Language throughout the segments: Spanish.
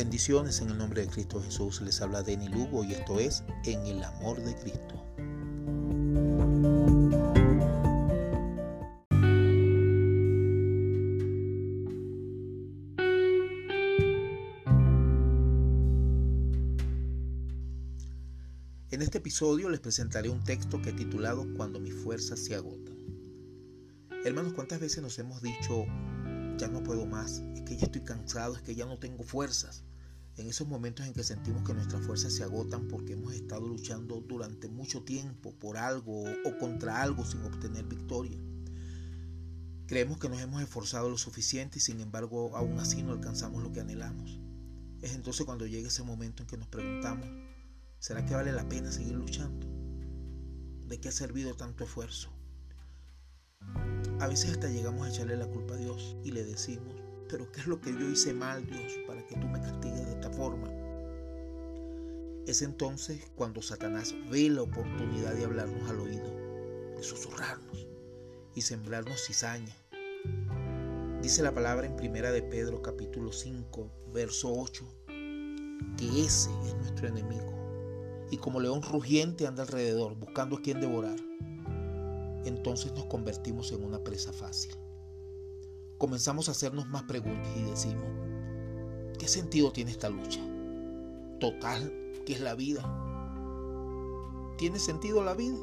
Bendiciones en el nombre de Cristo Jesús. Les habla Denny Lugo y esto es En el Amor de Cristo. En este episodio les presentaré un texto que he titulado Cuando mis fuerzas se agotan. Hermanos, ¿cuántas veces nos hemos dicho ya no puedo más, es que ya estoy cansado, es que ya no tengo fuerzas. En esos momentos en que sentimos que nuestras fuerzas se agotan porque hemos estado luchando durante mucho tiempo por algo o contra algo sin obtener victoria. Creemos que nos hemos esforzado lo suficiente y sin embargo aún así no alcanzamos lo que anhelamos. Es entonces cuando llega ese momento en que nos preguntamos, ¿será que vale la pena seguir luchando? ¿De qué ha servido tanto esfuerzo? A veces hasta llegamos a echarle la culpa a Dios y le decimos, pero ¿qué es lo que yo hice mal, Dios, para que tú me castigues de esta forma? Es entonces cuando Satanás ve la oportunidad de hablarnos al oído, de susurrarnos y sembrarnos cizaña. Dice la palabra en Primera de Pedro capítulo 5, verso 8, que ese es nuestro enemigo y como león rugiente anda alrededor buscando a quien devorar entonces nos convertimos en una presa fácil. Comenzamos a hacernos más preguntas y decimos, ¿qué sentido tiene esta lucha? Total, ¿qué es la vida? ¿Tiene sentido la vida?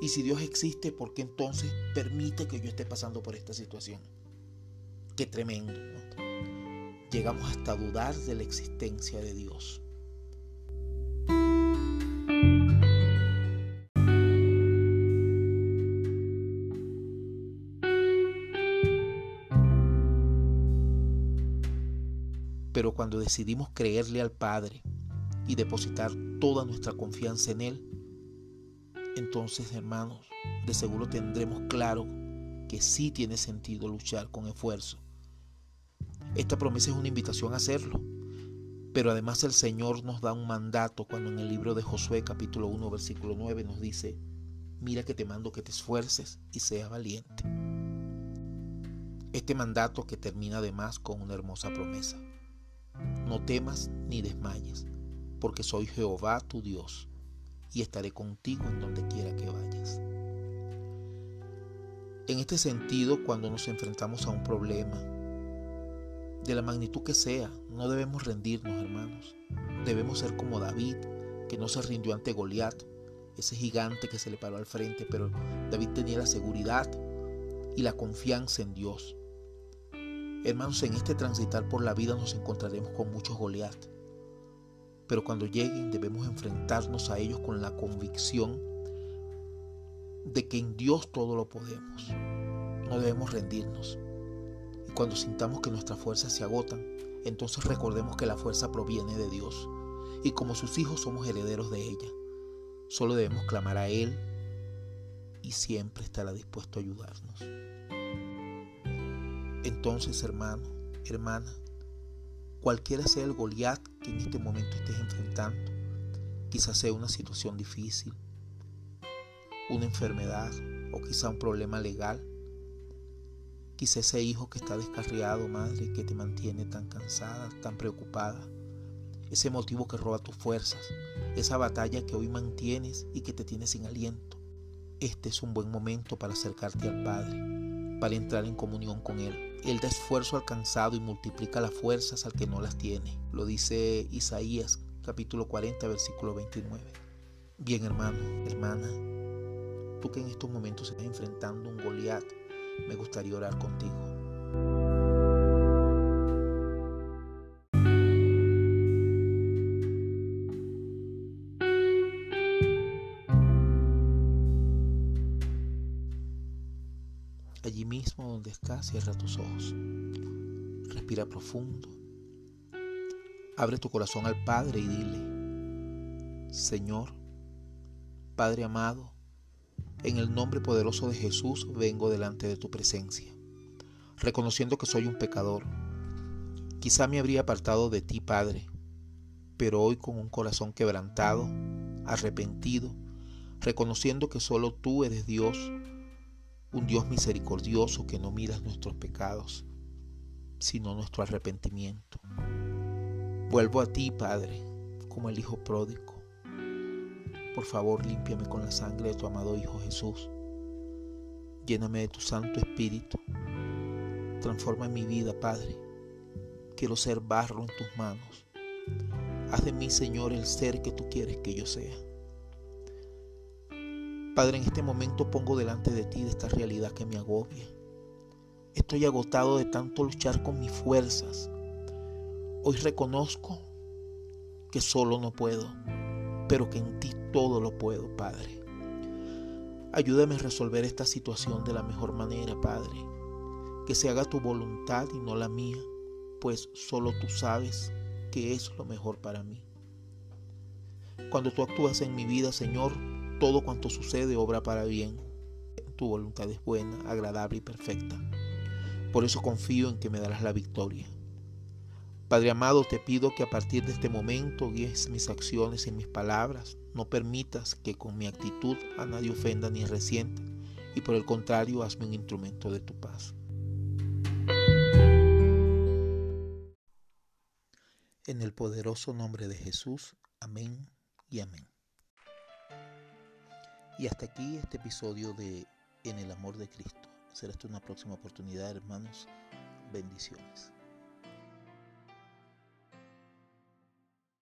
Y si Dios existe, ¿por qué entonces permite que yo esté pasando por esta situación? Qué tremendo. Llegamos hasta dudar de la existencia de Dios. Pero cuando decidimos creerle al Padre y depositar toda nuestra confianza en Él, entonces hermanos, de seguro tendremos claro que sí tiene sentido luchar con esfuerzo. Esta promesa es una invitación a hacerlo, pero además el Señor nos da un mandato cuando en el libro de Josué capítulo 1 versículo 9 nos dice, mira que te mando que te esfuerces y seas valiente. Este mandato que termina además con una hermosa promesa. No temas ni desmayes, porque soy Jehová tu Dios, y estaré contigo en donde quiera que vayas. En este sentido, cuando nos enfrentamos a un problema, de la magnitud que sea, no debemos rendirnos, hermanos. Debemos ser como David, que no se rindió ante Goliat, ese gigante que se le paró al frente, pero David tenía la seguridad y la confianza en Dios. Hermanos, en este transitar por la vida nos encontraremos con muchos Goliat. Pero cuando lleguen debemos enfrentarnos a ellos con la convicción de que en Dios todo lo podemos. No debemos rendirnos. Y cuando sintamos que nuestras fuerzas se agotan, entonces recordemos que la fuerza proviene de Dios. Y como sus hijos somos herederos de ella. Solo debemos clamar a Él y siempre estará dispuesto a ayudarnos. Entonces, hermano, hermana, cualquiera sea el Goliat que en este momento estés enfrentando, quizás sea una situación difícil, una enfermedad o quizá un problema legal, quizá ese hijo que está descarriado, madre, que te mantiene tan cansada, tan preocupada, ese motivo que roba tus fuerzas, esa batalla que hoy mantienes y que te tiene sin aliento. Este es un buen momento para acercarte al Padre, para entrar en comunión con Él él da esfuerzo alcanzado y multiplica las fuerzas al que no las tiene. Lo dice Isaías capítulo 40 versículo 29. Bien hermano, hermana, tú que en estos momentos estás enfrentando un Goliat, me gustaría orar contigo. Mismo donde estás, cierra tus ojos. Respira profundo. Abre tu corazón al Padre y dile, Señor, Padre amado, en el nombre poderoso de Jesús vengo delante de tu presencia, reconociendo que soy un pecador. Quizá me habría apartado de ti, Padre, pero hoy con un corazón quebrantado, arrepentido, reconociendo que solo tú eres Dios, un Dios misericordioso que no miras nuestros pecados, sino nuestro arrepentimiento. Vuelvo a ti, Padre, como el Hijo pródigo. Por favor, límpiame con la sangre de tu amado Hijo Jesús. Lléname de tu Santo Espíritu. Transforma mi vida, Padre. Quiero ser barro en tus manos. Haz de mí, Señor, el ser que tú quieres que yo sea. Padre, en este momento pongo delante de ti de esta realidad que me agobia. Estoy agotado de tanto luchar con mis fuerzas. Hoy reconozco que solo no puedo, pero que en ti todo lo puedo, Padre. Ayúdame a resolver esta situación de la mejor manera, Padre. Que se haga tu voluntad y no la mía, pues solo tú sabes que es lo mejor para mí. Cuando tú actúas en mi vida, Señor, todo cuanto sucede obra para bien. Tu voluntad es buena, agradable y perfecta. Por eso confío en que me darás la victoria. Padre amado, te pido que a partir de este momento guíes mis acciones y mis palabras. No permitas que con mi actitud a nadie ofenda ni resienta. Y por el contrario, hazme un instrumento de tu paz. En el poderoso nombre de Jesús. Amén y amén. Y hasta aquí este episodio de En el amor de Cristo. Será esta una próxima oportunidad, hermanos. Bendiciones.